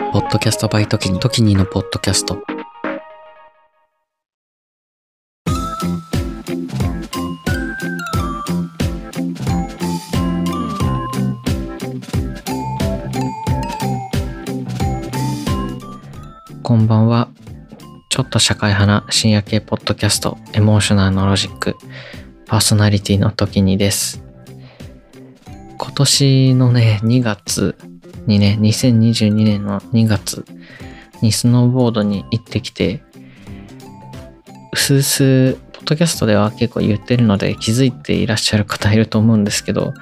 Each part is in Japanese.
ポッドキャストバイトキニ、トキニのポッドキャスト。こんばんは。ちょっと社会派な深夜系ポッドキャスト、エモーショナルのロジック、パーソナリティの時にです。今年のね、2月にね、2022年の2月にスノーボードに行ってきて、うすうす、ポッドキャストでは結構言ってるので気づいていらっしゃる方いると思うんですけど、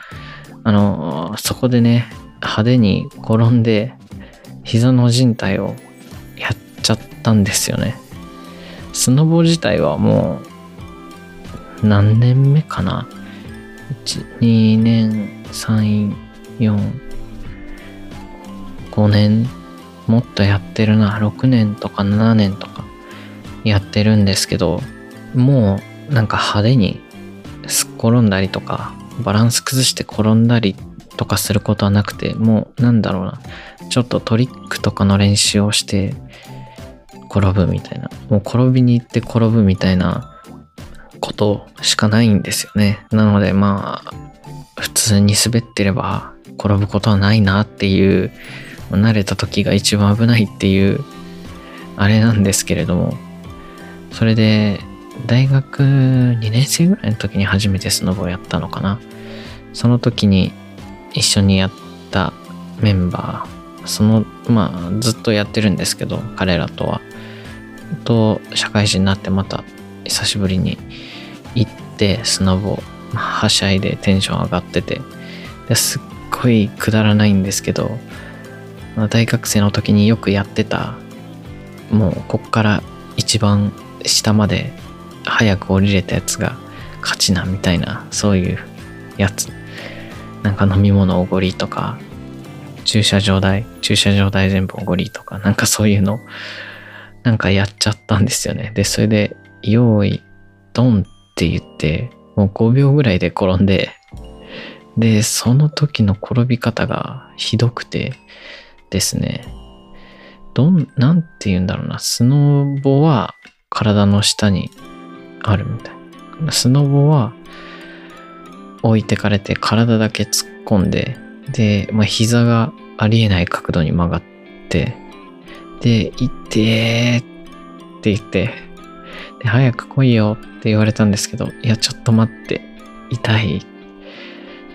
あの、そこでね、派手に転んで、膝の靭帯をやっちゃったんですよね。スノボ自体はもう、何年目かな ?1、2年、3、4、5年、もっとやってるな。6年とか7年とかやってるんですけど、もうなんか派手にすっ転んだりとか、バランス崩して転んだりとかすることはなくて、もうなんだろうな。ちょっとトリックとかの練習をして転ぶみたいな。もう転びに行って転ぶみたいなことしかないんですよね。なのでまあ、普通に滑ってれば転ぶことはないなっていう、慣れた時が一番危ないっていう、あれなんですけれども、それで、大学2年生ぐらいの時に初めてスノボをやったのかな。その時に一緒にやったメンバー、その、まあ、ずっとやってるんですけど、彼らとは。と、社会人になってまた久しぶりに行って、スノボ、はしゃいでテンション上がってて、ですっごいくだらないんですけど、大学生の時によくやってた、もうこっから一番下まで早く降りれたやつが勝ちなみたいな、そういうやつ。なんか飲み物おごりとか、駐車場代、駐車場代全部おごりとか、なんかそういうの、なんかやっちゃったんですよね。で、それで、用意、ドンって言って、もう5秒ぐらいで転んで、で、その時の転び方がひどくてですね、どん、なんて言うんだろうな、スノボは体の下にあるみたいな。スノボは置いてかれて体だけ突っ込んで、で、まあ、膝がありえない角度に曲がって、で、いってって言って、で、早く来いよって言われたんですけど、いや、ちょっと待って、痛い。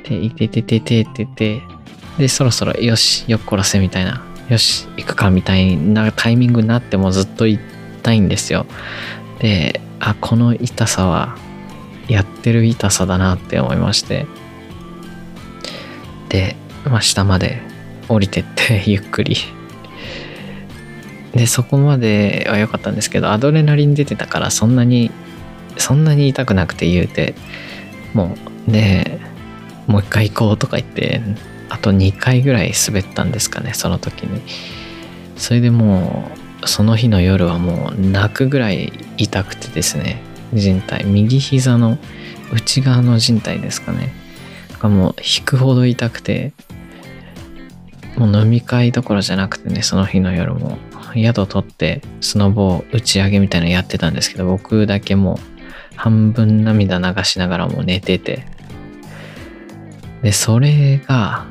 で、いててててってて、で、そろそろ、よし、よっこらせみたいな、よし、行くかみたいなタイミングになってもずっと痛いんですよ。で、あ、この痛さは、やってる痛さだなって思いまして。で、まあ、下まで降りてって、ゆっくり。で、そこまでは良かったんですけど、アドレナリン出てたから、そんなに、そんなに痛くなくて言うて、もう、で、もう一回行こうとか言って、あと2回ぐらい滑ったんですかね、その時に。それでもう、その日の夜はもう泣くぐらい痛くてですね、人体、右膝の内側の人体ですかね。がもう引くほど痛くて、もう飲み会どころじゃなくてね、その日の夜も宿取ってスノボ打ち上げみたいなのやってたんですけど、僕だけもう半分涙流しながらも寝てて。で、それが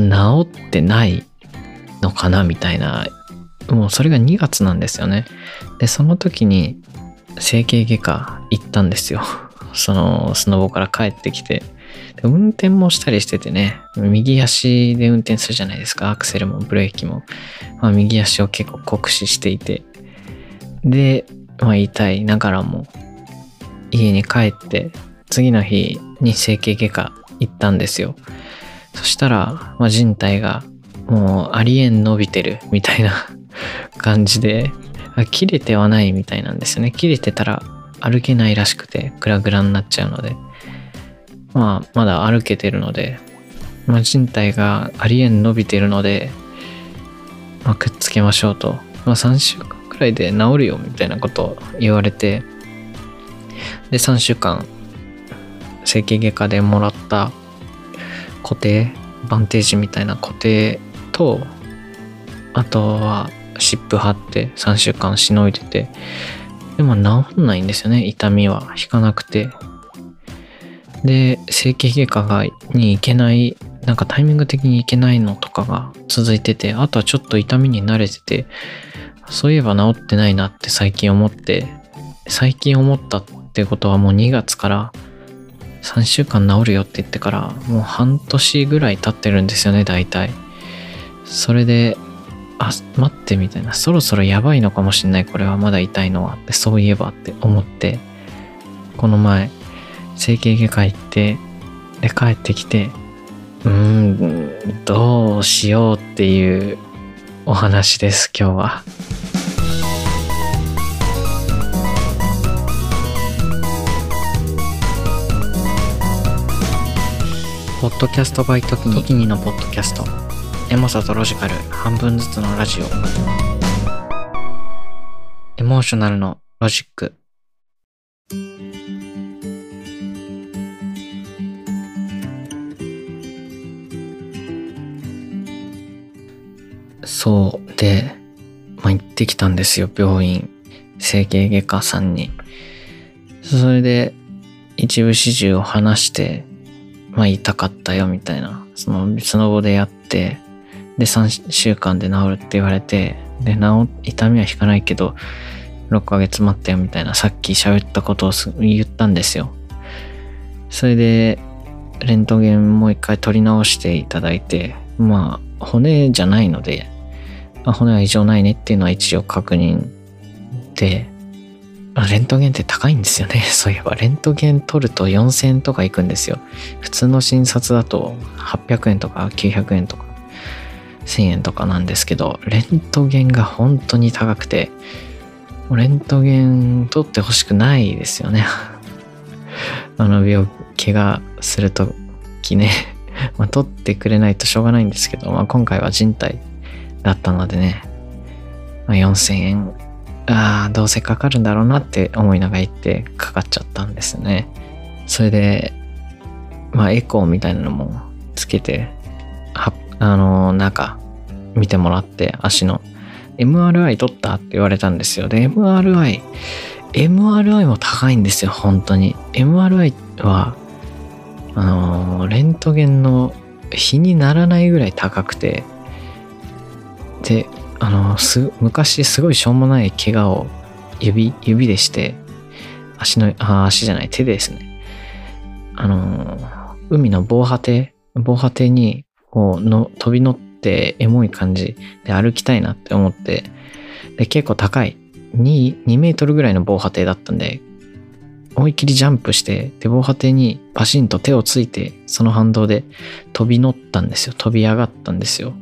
治ってないのかなみたいな、もうそれが2月なんですよね。で、その時に整形外科行ったんですよ。そのスノボから帰ってきて。運転もしたりしててね、右足で運転するじゃないですか。アクセルもブレーキも。まあ、右足を結構酷使していて。で、まあ、痛いながらも、家に帰って、次の日に整形外科行ったんですよ。そしたら、まあ、人体がもうありえん伸びてるみたいな 感じで、切れてはないみたいなんですよね。切れてたら歩けないらしくて、グラグラになっちゃうので。まあ、まだ歩けてるので、まあ、人体がありえん伸びてるので、まあ、くっつけましょうと。まあ、3週間くらいで治るよみたいなことを言われて、で、3週間、整形外科でもらった固定、バンテージみたいな固定と、あとは湿布貼って3週間しのいでて、でも治んないんですよね、痛みは引かなくて。で、整形外科がに行けない、なんかタイミング的に行けないのとかが続いてて、あとはちょっと痛みに慣れてて、そういえば治ってないなって最近思って、最近思ったってことはもう2月から3週間治るよって言ってからもう半年ぐらい経ってるんですよね、大体。それで、あ、待ってみたいな、そろそろやばいのかもしんない、これはまだ痛いのはって、そういえばって思って、この前、整形外科行って、で、帰ってきて、うーん、どうしようっていうお話です、今日は。ポッドキャストバイトキニのポッドキャスト。エモさとロジカル半分ずつのラジオ。エモーショナルのロジック。そうで、まあ、行ってきたんですよ病院。整形外科さんに。それで一部始終を話してまあ痛かったよみたいな、そのスノボでやって、で3週間で治るって言われて、で、治、痛みは引かないけど、6ヶ月待ったよみたいな、さっき喋ったことを言ったんですよ。それで、レントゲンもう一回取り直していただいて、まあ、骨じゃないので、まあ、骨は異常ないねっていうのは一応確認で、レントゲンって高いんですよね。そういえば、レントゲン取ると4000円とかいくんですよ。普通の診察だと800円とか900円とか1000円とかなんですけど、レントゲンが本当に高くて、レントゲン取ってほしくないですよね。あの病気がするときね、ま、取ってくれないとしょうがないんですけど、まあ、今回は人体だったのでね、まあ、4000円ああ、どうせかかるんだろうなって思いながら行ってかかっちゃったんですね。それで、まあエコーみたいなのもつけて、は、あの、中見てもらって足の MRI 取ったって言われたんですよ。で、MRI、MRI も高いんですよ、本当に。MRI は、あの、レントゲンの比にならないぐらい高くて、で、あのす昔すごいしょうもない怪我を指指でして足のあ足じゃない手でですね。あの海の防波堤防波堤にこうの飛び乗ってエモい感じで歩きたいなって思ってで結構高い 2, 2メートルぐらいの防波堤だったんで思いっきりジャンプしてで防波堤にパシンと手をついてその反動で飛び乗ったんですよ。飛び上がったんですよ。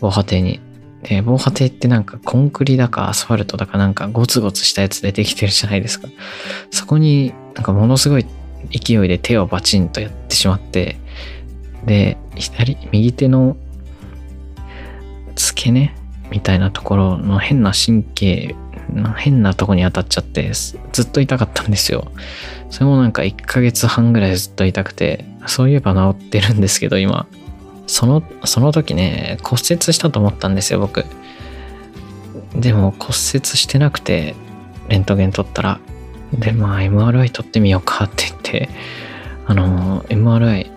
防波堤に。で、防波堤ってなんかコンクリだかアスファルトだかなんかゴツゴツしたやつでできてるじゃないですか。そこになんかものすごい勢いで手をバチンとやってしまって、で、左、右手の付け根みたいなところの変な神経の変なとこに当たっちゃってずっと痛かったんですよ。それもなんか1ヶ月半ぐらいずっと痛くて、そういえば治ってるんですけど今。その、その時ね、骨折したと思ったんですよ、僕。でも骨折してなくて、レントゲン取ったら、で、まあ MRI 取ってみようかって言って、あの、MRI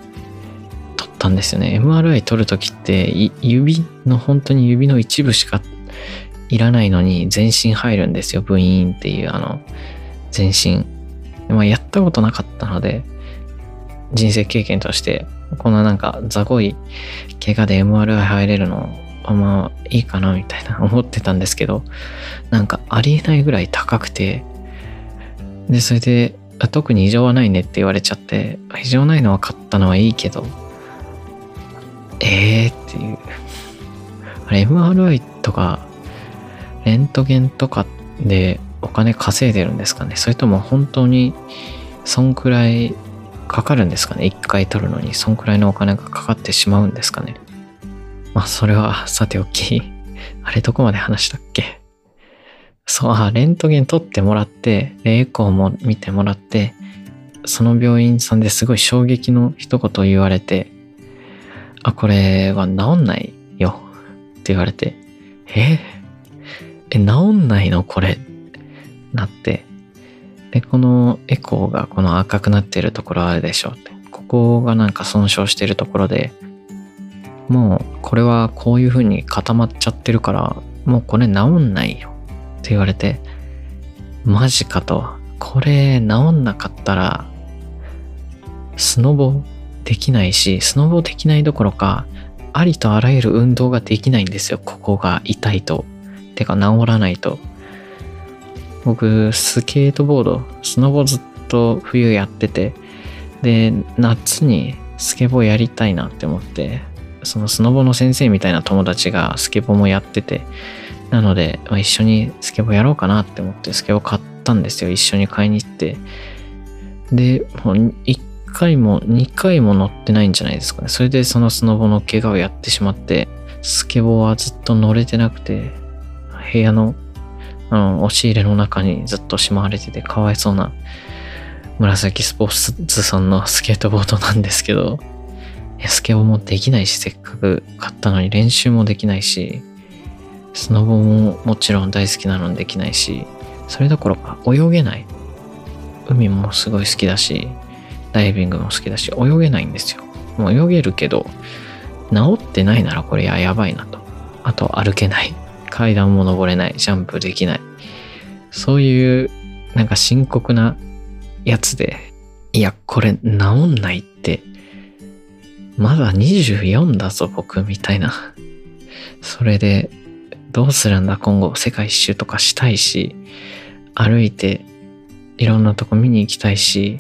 取ったんですよね。MRI 取るときって、指の本当に指の一部しかいらないのに全身入るんですよ。部員っていうあの、全身。まあやったことなかったので、人生経験としてこんななんか雑魚い怪我で MRI 入れるのあんまいいかなみたいな思ってたんですけどなんかありえないぐらい高くてでそれで特に異常はないねって言われちゃって異常ないの分かったのはいいけどええー、っていう。あれ MRI とかレントゲンとかでお金稼いでるんですかね？それとも本当にそんくらいかかるんですかね？一回取るのに、そんくらいのお金がかかってしまうんですかね？まあ、それはさておき。あれどこまで話したっけ？そう、あ、レントゲン取ってもらって、エコーも見てもらって、その病院さんですごい衝撃の一言言われて、あ、これは治んないよって言われて、ええ、治んないの？これ。なって。で、このエコーがこの赤くなってるところあるでしょって。ここがなんか損傷してるところで、もうこれはこういう風に固まっちゃってるから、もうこれ治んないよって言われて、マジかと。これ治んなかったら、スノボできないし、スノボできないどころか、ありとあらゆる運動ができないんですよ。ここが痛いと。てか治らないと。僕、スケートボード、スノボずっと冬やってて、で、夏にスケボーやりたいなって思って、そのスノボの先生みたいな友達がスケボーもやってて、なので、ま、一緒にスケボーやろうかなって思ってスケボー買ったんですよ。一緒に買いに行って。で、もう1回も2回も乗ってないんじゃないですかね。それでそのスノボの怪我をやってしまって、スケボーはずっと乗れてなくて、部屋のあの押し入れの中にずっとしまわれててかわいそうな紫スポーツさんのスケートボードなんですけど、スケボーもできないし、せっかく買ったのに練習もできないし、スノボももちろん大好きなのできないし、それどころか泳げない。海もすごい好きだし、ダイビングも好きだし、泳げないんですよ。もう泳げるけど、治ってないならこれややばいなと。あと歩けない。階段も登れない。ジャンプできない。そういう、なんか深刻なやつで、いや、これ治んないって、まだ24だぞ、僕、みたいな。それで、どうするんだ、今後、世界一周とかしたいし、歩いて、いろんなとこ見に行きたいし、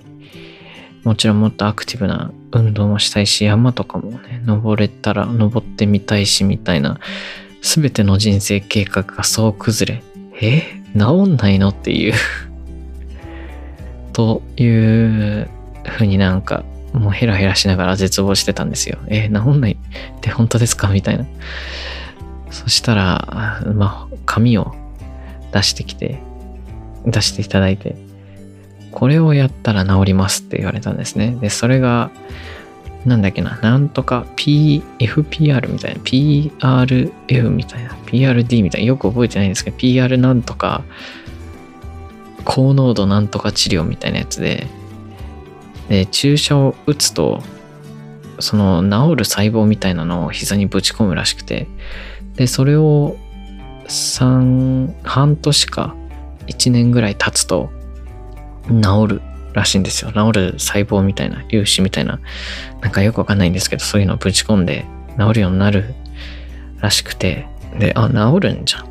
もちろんもっとアクティブな運動もしたいし、山とかもね、登れたら登ってみたいし、みたいな、すべての人生計画がそう崩れ、え治んないのっていう というふうになんか、もうヘラヘラしながら絶望してたんですよ。え治んないって本当ですか？みたいな。そしたら、まあ、紙を出してきて、出していただいて、これをやったら治りますって言われたんですね。で、それが、なんだっけな、なんとか PFPR みたいな、PRF みたいな、PRD みたいな、よく覚えてないんですけど、PR なんとか、高濃度なんとか治療みたいなやつで、で、注射を打つと、その治る細胞みたいなのを膝にぶち込むらしくて、で、それを3、半年か1年ぐらい経つと治る。らしいんですよ。治る細胞みたいな、粒子みたいな、なんかよくわかんないんですけど、そういうのをぶち込んで治るようになるらしくて、で、あ、治るんじゃんっ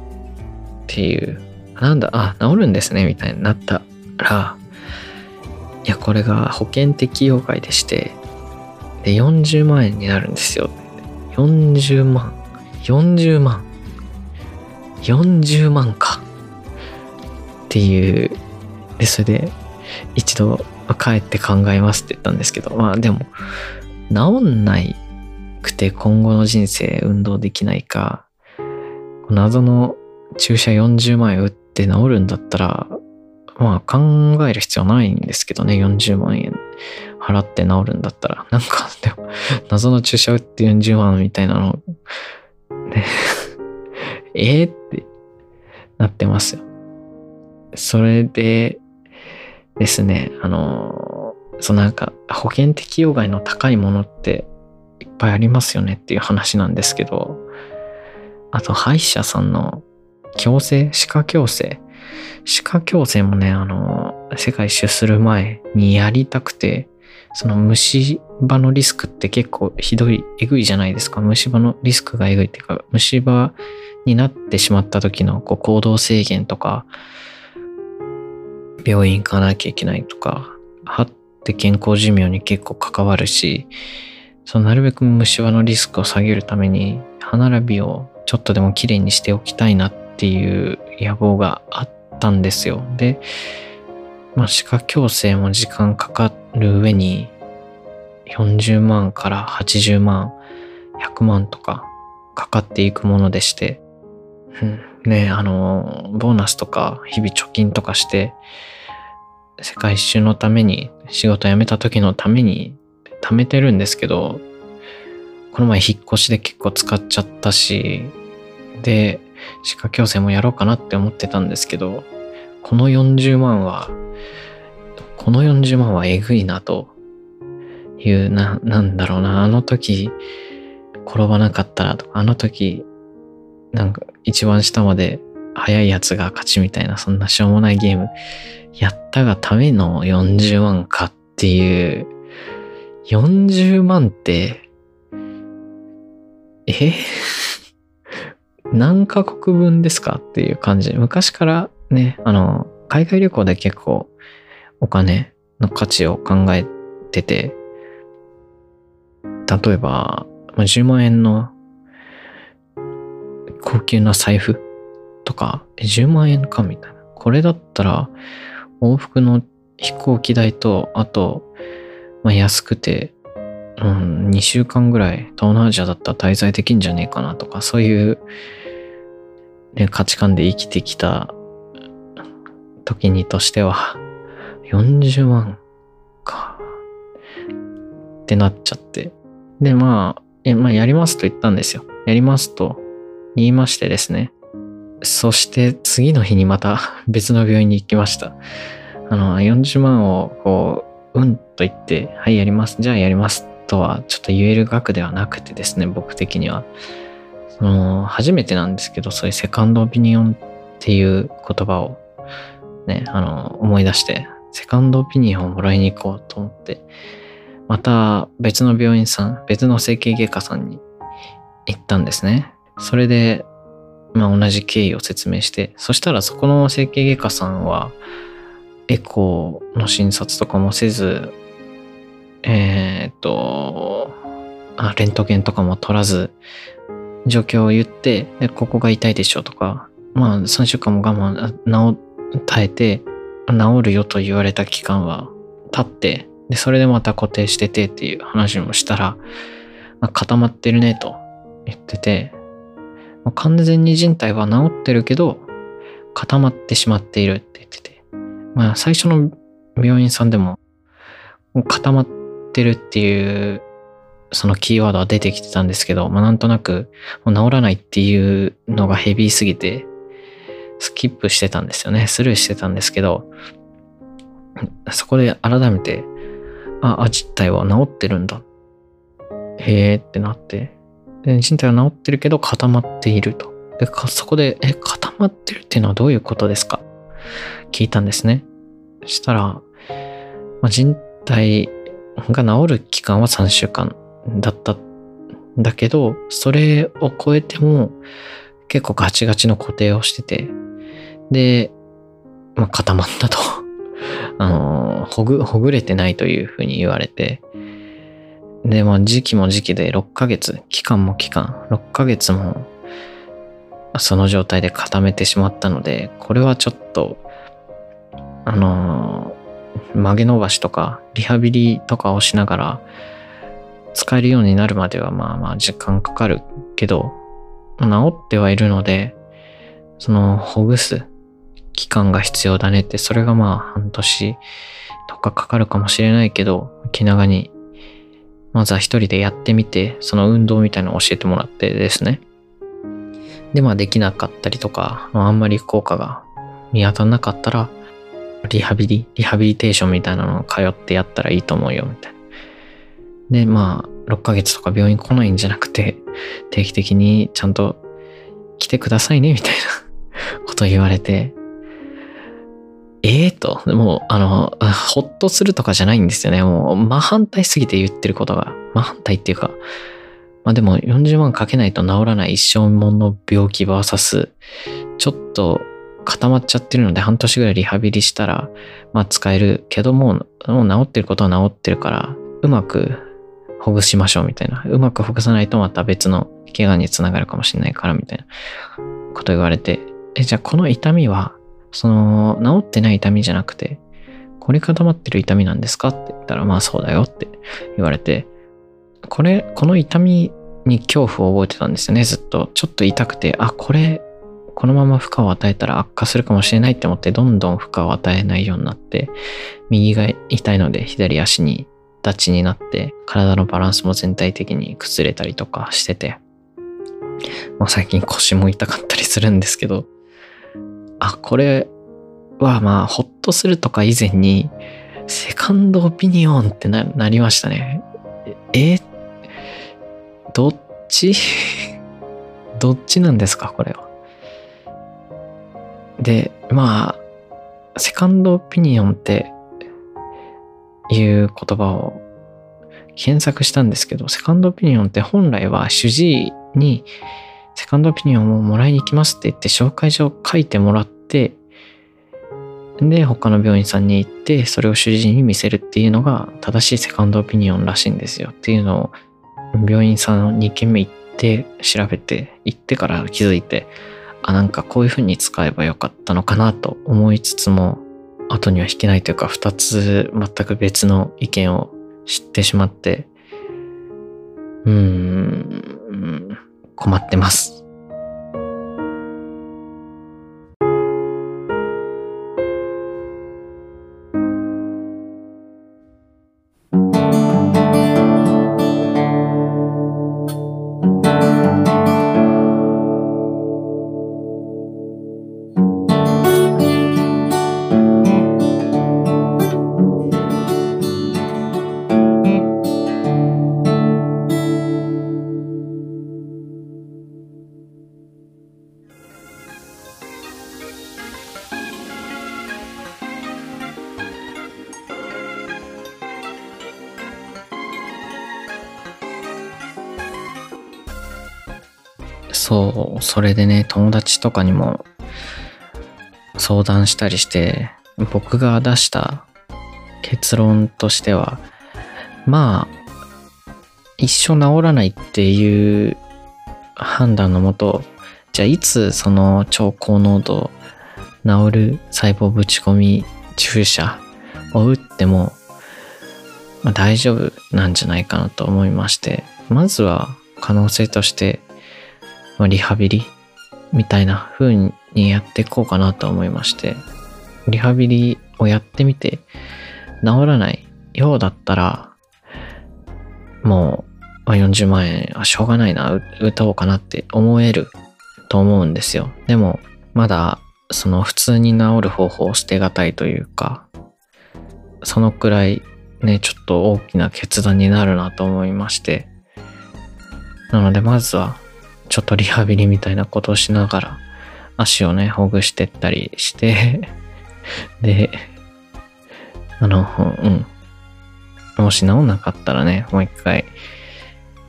ていう、なんだ、あ、治るんですね、みたいになったら、いや、これが保険適用外でして、で、40万円になるんですよ。40万。40万。40万か。っていう。で、それで、一度帰って考えますって言ったんですけど、まあでも、治んないくて今後の人生運動できないか、謎の注射40万円打って治るんだったら、まあ考える必要ないんですけどね、40万円払って治るんだったら。なんか、でも、謎の注射打って40万みたいなの、ね、ええってなってますよ。それで、ですね、あの、そうなんか保険適用外の高いものっていっぱいありますよねっていう話なんですけど、あと歯医者さんの矯正、歯科矯正。歯科矯正もね、あの、世界一周する前にやりたくて、その虫歯のリスクって結構ひどい、えぐいじゃないですか。虫歯のリスクがえぐいっていうか、虫歯になってしまった時のこう行動制限とか、病院行かなきゃいけないとか、歯って健康寿命に結構関わるし、そのなるべく虫歯のリスクを下げるために、歯並びをちょっとでも綺麗にしておきたいなっていう野望があったんですよ。で、まあ、歯科矯正も時間かかる上に、40万から80万、100万とかかかっていくものでして、うん、ね、あの、ボーナスとか日々貯金とかして、世界一周のために、仕事辞めた時のために貯めてるんですけど、この前引っ越しで結構使っちゃったし、で、歯科矯正もやろうかなって思ってたんですけど、この40万は、この40万はえぐいなという、な、なんだろうな、あの時転ばなかったらとか、あの時なんか一番下まで速いやつが勝ちみたいな、そんなしょうもないゲームやったがための40万かっていう、40万って、え？何カ国分ですかっていう感じ。昔からね、あの、海外旅行で結構お金の価値を考えてて、例えば、10万円の高級な財布とか、10万円かみたいな。これだったら、往復の飛行機代と、あと、まあ、安くて、うん、2週間ぐらい東南アジアだったら滞在できんじゃねえかなとか、そういう、ね、価値観で生きてきた時にとしては、40万か、ってなっちゃって。で、まあ、え、まあ、やりますと言ったんですよ。やりますと言いましてですね。そして次の日にまた 別の病院に行きました。あの、40万をこう、うんと言って、はい、やります。じゃあやりますとはちょっと言える額ではなくてですね、僕的には。その、初めてなんですけど、そういうセカンドオピニオンっていう言葉をね、あの、思い出して、セカンドオピニオンをもらいに行こうと思って、また別の病院さん、別の整形外科さんに行ったんですね。それで、まあ同じ経緯を説明して、そしたらそこの整形外科さんは、エコーの診察とかもせず、えー、っと、あ、レントゲンとかも取らず、状況を言って、で、ここが痛いでしょとか、まあ3週間も我慢、治、耐えて、治るよと言われた期間は経って、で、それでまた固定しててっていう話もしたら、まあ、固まってるねと言ってて、完全に人体は治ってるけど、固まってしまっているって言ってて。まあ最初の病院さんでも、固まってるっていうそのキーワードは出てきてたんですけど、まあなんとなくもう治らないっていうのがヘビーすぎて、スキップしてたんですよね。スルーしてたんですけど、そこで改めて、あ、あ、実体は治ってるんだ。へえってなって、で人体は治ってるけど固まっていると。でそこで、え、固まってるっていうのはどういうことですか？聞いたんですね。そしたら、まあ、人体が治る期間は3週間だったんだけど、それを超えても結構ガチガチの固定をしてて、で、まあ、固まったと。あの、ほぐ、ほぐれてないというふうに言われて、で、まあ時期も時期で6ヶ月、期間も期間、6ヶ月もその状態で固めてしまったので、これはちょっと、あのー、曲げ伸ばしとか、リハビリとかをしながら、使えるようになるまではまあまあ時間かかるけど、治ってはいるので、その、ほぐす期間が必要だねって、それがまあ半年とかかかるかもしれないけど、気長にまずは一人でやってみて、その運動みたいなのを教えてもらってですね。で、まあできなかったりとか、あんまり効果が見当たらなかったら、リハビリ、リハビリテーションみたいなのを通ってやったらいいと思うよ、みたいな。で、まあ、6ヶ月とか病院来ないんじゃなくて、定期的にちゃんと来てくださいね、みたいなこと言われて、ええー、と、もう、あの、ほっとするとかじゃないんですよね。もう、真反対すぎて言ってることが。真反対っていうか、まあでも40万かけないと治らない一生もの病気 VS、ちょっと固まっちゃってるので半年ぐらいリハビリしたら、まあ使えるけども、もう治ってることは治ってるから、うまくほぐしましょうみたいな。うまくほぐさないとまた別の怪我につながるかもしれないからみたいなこと言われて、え、じゃあこの痛みはその、治ってない痛みじゃなくて、凝り固まってる痛みなんですかって言ったら、まあそうだよって言われて、これ、この痛みに恐怖を覚えてたんですよね、ずっと。ちょっと痛くて、あ、これ、このまま負荷を与えたら悪化するかもしれないって思って、どんどん負荷を与えないようになって、右が痛いので左足に立ちになって、体のバランスも全体的に崩れたりとかしてて、まあ、最近腰も痛かったりするんですけど、あ、これはまあ、ほっとするとか以前に、セカンドオピニオンってななりましたね。え、どっち？どっちなんですかこれは。で、まあ、セカンドオピニオンっていう言葉を検索したんですけど、セカンドオピニオンって本来は主治医にセカンドオピニオンをもらいに行きますって言って紹介状書いてもらって、で、他の病院さんに行って、それを主治医に見せるっていうのが正しいセカンドオピニオンらしいんですよっていうのを病院さん2軒目行って調べて行ってから気づいてあなんかこういう風に使えばよかったのかなと思いつつも後には引けないというか2つ全く別の意見を知ってしまって。うーん。困ってます。そ、れでね、友達とかにも相談したりして、僕が出した結論としては、まあ、一生治らないっていう判断のもと、じゃあいつその超高濃度治る細胞ぶち込み注射を打っても、まあ、大丈夫なんじゃないかなと思いまして、まずは可能性としてまあ、リハビリみたいな風にやっていこうかなと思いまして、リハビリをやってみて、治らないようだったら、もう、40万円、あ、しょうがないな、歌おうかなって思えると思うんですよ。でも、まだ、その普通に治る方法を捨てがたいというか、そのくらいね、ちょっと大きな決断になるなと思いまして、なのでまずはちょっとリハビリみたいなことをしながら、足をね、ほぐしてったりして、で、あの、うん。もし治んなかったらね、もう一回、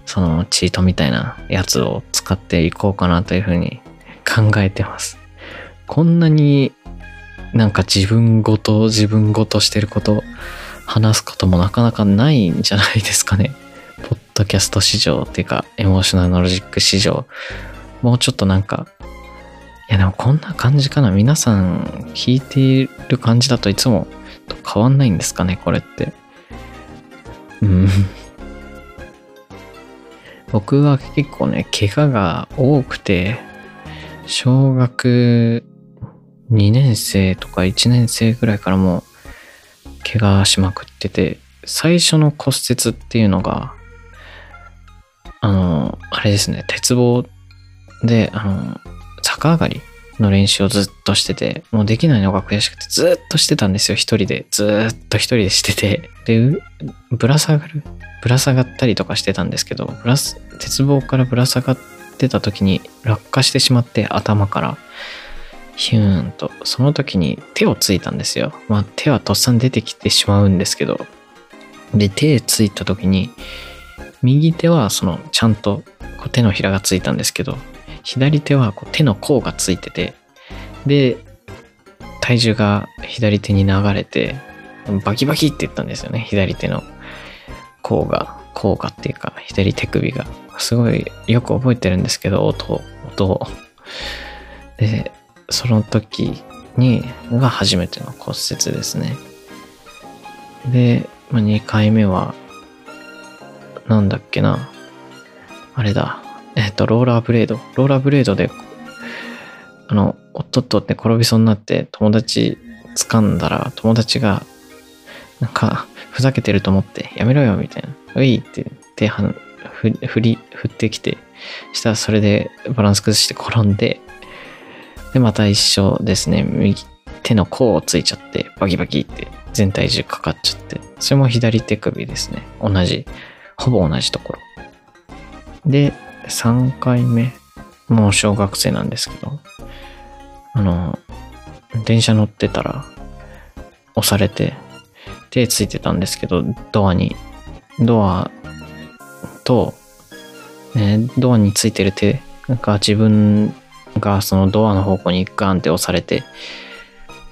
そのチートみたいなやつを使っていこうかなというふうに考えてます。こんなになんか自分ごと自分ごとしてること話すこともなかなかないんじゃないですかね。ポッドキャスト市場っていうか、エモーショナルロジック市場、もうちょっとなんか、いやでもこんな感じかな。皆さん聞いている感じだといつもと変わんないんですかね、これって。うん。僕は結構ね、怪我が多くて、小学2年生とか1年生ぐらいからもう怪我しまくってて、最初の骨折っていうのがあの、あれですね、鉄棒で、あの、逆上がりの練習をずっとしてて、もうできないのが悔しくてずっとしてたんですよ、一人で。ずっと一人でしてて。で、ぶら下がる？ぶら下がったりとかしてたんですけど、ぶら鉄棒からぶら下がってた時に落下してしまって頭からヒューンと、その時に手をついたんですよ。まあ手はとっさに出てきてしまうんですけど、で、手ついた時に、右手はそのちゃんとこう手のひらがついたんですけど左手はこう手の甲がついててで体重が左手に流れてバキバキって言ったんですよね。左手の甲が甲がっていうか左手首が。すごいよく覚えてるんですけど音音を。でその時にが初めての骨折ですね。で、まあ、2回目はなんだっけな。あれだ。えっと、ローラーブレード。ローラーブレードで、あの、おっとっとって転びそうになって友達掴んだら、友達が、なんか、ふざけてると思って、やめろよ、みたいな。ういって手は振り、振ってきて、したらそれでバランス崩して転んで、で、また一緒ですね。右手の甲をついちゃって、バキバキって全体重かかっちゃって、それも左手首ですね。同じ、ほぼ同じところ。で、3回目、もう小学生なんですけど、あの、電車乗ってたら、押されて、手ついてたんですけど、ドアに、ドアと、ね、ドアについてる手が自分がそのドアの方向にガンって押されて、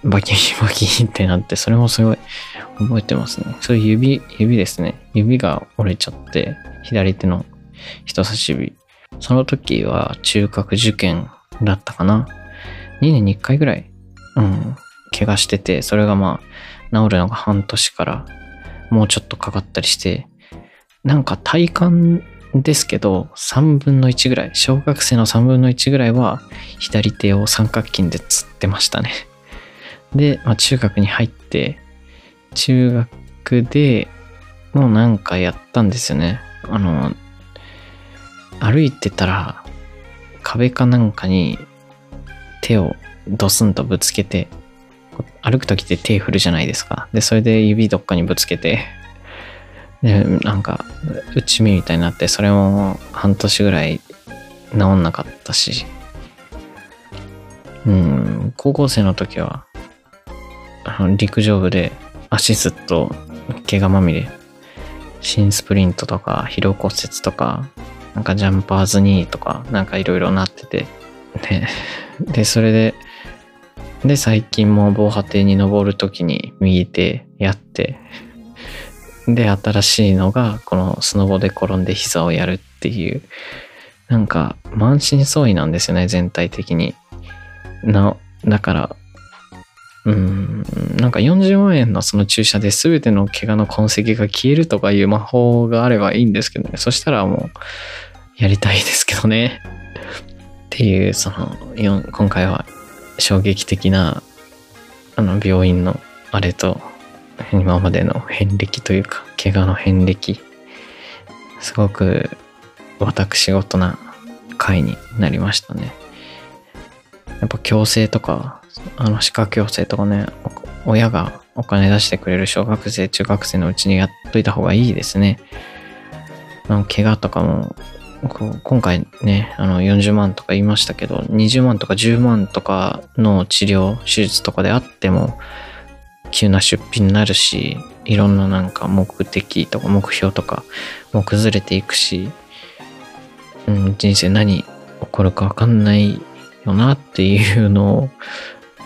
バキバキってなって、それもすごい覚えてますね。そういう指、指ですね。指が折れちゃって、左手の人差し指。その時は中学受験だったかな。2年に1回ぐらい、うん、怪我してて、それがまあ、治るのが半年からもうちょっとかかったりして、なんか体感ですけど、3分の1ぐらい、小学生の3分の1ぐらいは左手を三角筋でつってましたね。で、まあ、中学に入って、中学でもうなんかやったんですよね。あの、歩いてたら壁かなんかに手をドスンとぶつけて、歩くときって手振るじゃないですか。で、それで指どっかにぶつけて、で、なんか、内身みたいになって、それも半年ぐらい治んなかったし、うん、高校生の時は、あの陸上部で足ずっと怪我まみれ、新スプリントとか疲労骨折とか、なんかジャンパーズニーとか、なんかいろいろなってて、で、で、それで、で、最近も防波堤に登るときに右手やって、で、新しいのが、このスノボで転んで膝をやるっていう、なんか、満身創痍なんですよね、全体的に。な、だから、うん、なんか40万円のその注射で全ての怪我の痕跡が消えるとかいう魔法があればいいんですけどね。そしたらもう、やりたいですけどね。っていう、その、今回は衝撃的な、あの、病院のあれと、今までの遍歴というか、怪我の遍歴、すごく私事な回になりましたね。やっぱ矯正とか、あの歯科矯正とかね、親がお金出してくれる小学生、中学生のうちにやっといた方がいいですね。あの怪我とかも、今回ね、あの40万とか言いましたけど、20万とか10万とかの治療、手術とかであっても、急な出費になるし、いろんななんか目的とか目標とかも崩れていくし、うん、人生何起こるかわかんないよなっていうのを、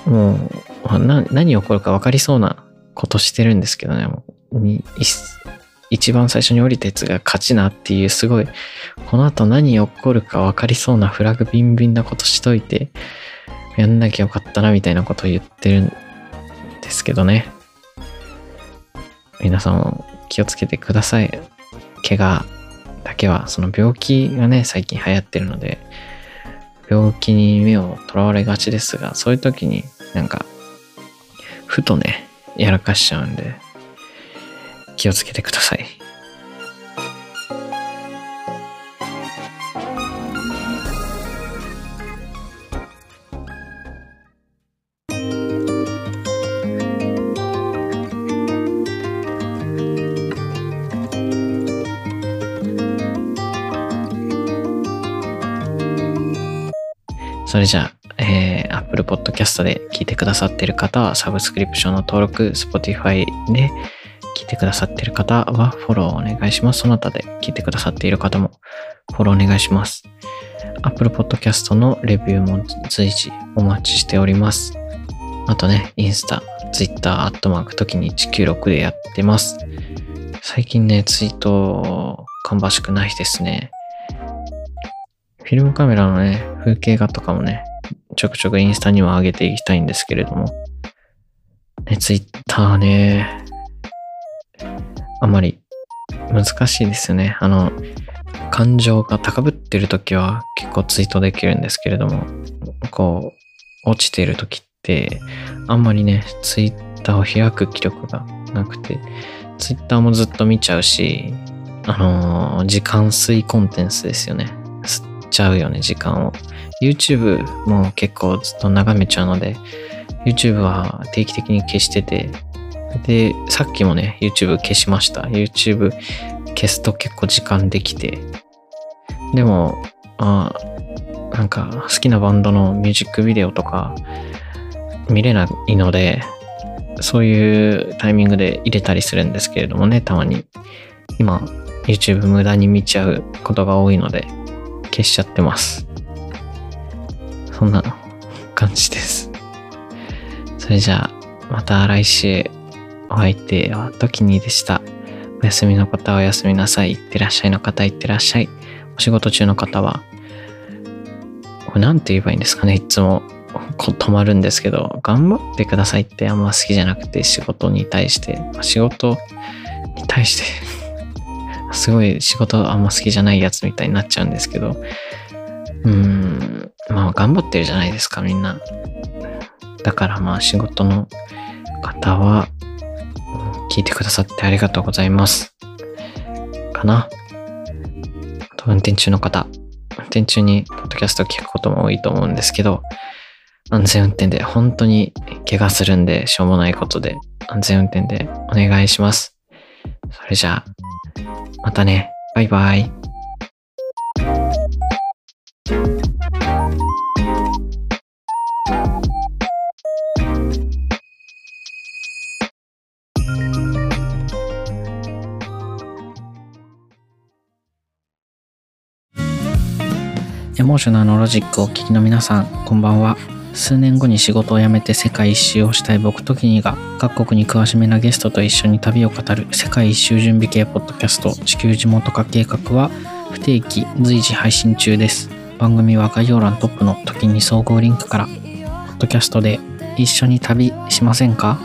もう、何起こるか分かりそうなことしてるんですけどね、もう一番最初に降りたやつが勝ちなっていうすごい、この後何起こるか分かりそうなフラグビンビンなことしといて、やんなきゃよかったなみたいなことを言ってるんですけどね。皆さん気をつけてください。怪我だけは、その病気がね、最近流行ってるので、病気に目をとらわれがちですが、そういう時になんか、ふとね、やらかしちゃうんで、気をつけてください。れじゃあ、えー、Apple Podcast で聞いてくださっている方は、サブスクリプションの登録、Spotify で聞いてくださっている方は、フォローお願いします。その他で聞いてくださっている方も、フォローお願いします。Apple Podcast のレビューも随時お待ちしております。あとね、インスタ、ツイッター、アットマーク、時に196でやってます。最近ね、ツイート、芳しくないですね。フィルムカメラのね、風景画とかもね、ちょくちょくインスタには上げていきたいんですけれども、ね、ツイッターね、あまり難しいですよね。あの、感情が高ぶってる時は結構ツイートできるんですけれども、こう、落ちている時って、あんまりね、ツイッターを開く気力がなくて、ツイッターもずっと見ちゃうし、あのー、時間吸いコンテンツですよね。吸っちゃうよね、時間を。YouTube も結構ずっと眺めちゃうので、YouTube は定期的に消してて、で、さっきもね、YouTube 消しました。YouTube 消すと結構時間できて。でも、あなんか好きなバンドのミュージックビデオとか見れないので、そういうタイミングで入れたりするんですけれどもね、たまに。今、YouTube 無駄に見ちゃうことが多いので、消しちゃってます。そんな感じです。それじゃあ、また来週お相手は時にでした。お休みの方はおやすみなさい。いってらっしゃいの方いってらっしゃい。お仕事中の方は、これなんて言えばいいんですかね。いつも止まるんですけど、頑張ってくださいってあんま好きじゃなくて、仕事に対して、仕事に対して すごい仕事あんま好きじゃないやつみたいになっちゃうんですけど、うーん、まあ頑張ってるじゃないですか、みんな。だからまあ仕事の方は、聞いてくださってありがとうございます。かな。運転中の方、運転中にポッドキャスト聞くことも多いと思うんですけど、安全運転で本当に怪我するんでしょうもないことで安全運転でお願いします。それじゃあ、またね。バイバイ。エモーショナルのロジックをお聞きの皆さん、こんばんは。数年後に仕事を辞めて世界一周をしたい僕とキニが各国に詳しめなゲストと一緒に旅を語る世界一周準備系ポッドキャスト地球地元化計画は不定期随時配信中です。番組は概要欄トップの時に総合リンクからポッドキャストで一緒に旅しませんか？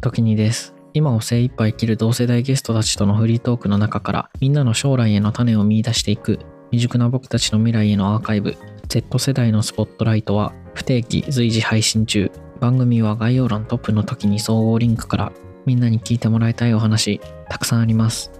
時にです。今を精一杯生きる同世代ゲストたちとのフリートークの中からみんなの将来への種を見出していく未熟な僕たちの未来へのアーカイブ Z 世代のスポットライトは不定期随時配信中番組は概要欄トップの時に総合リンクからみんなに聞いてもらいたいお話たくさんあります。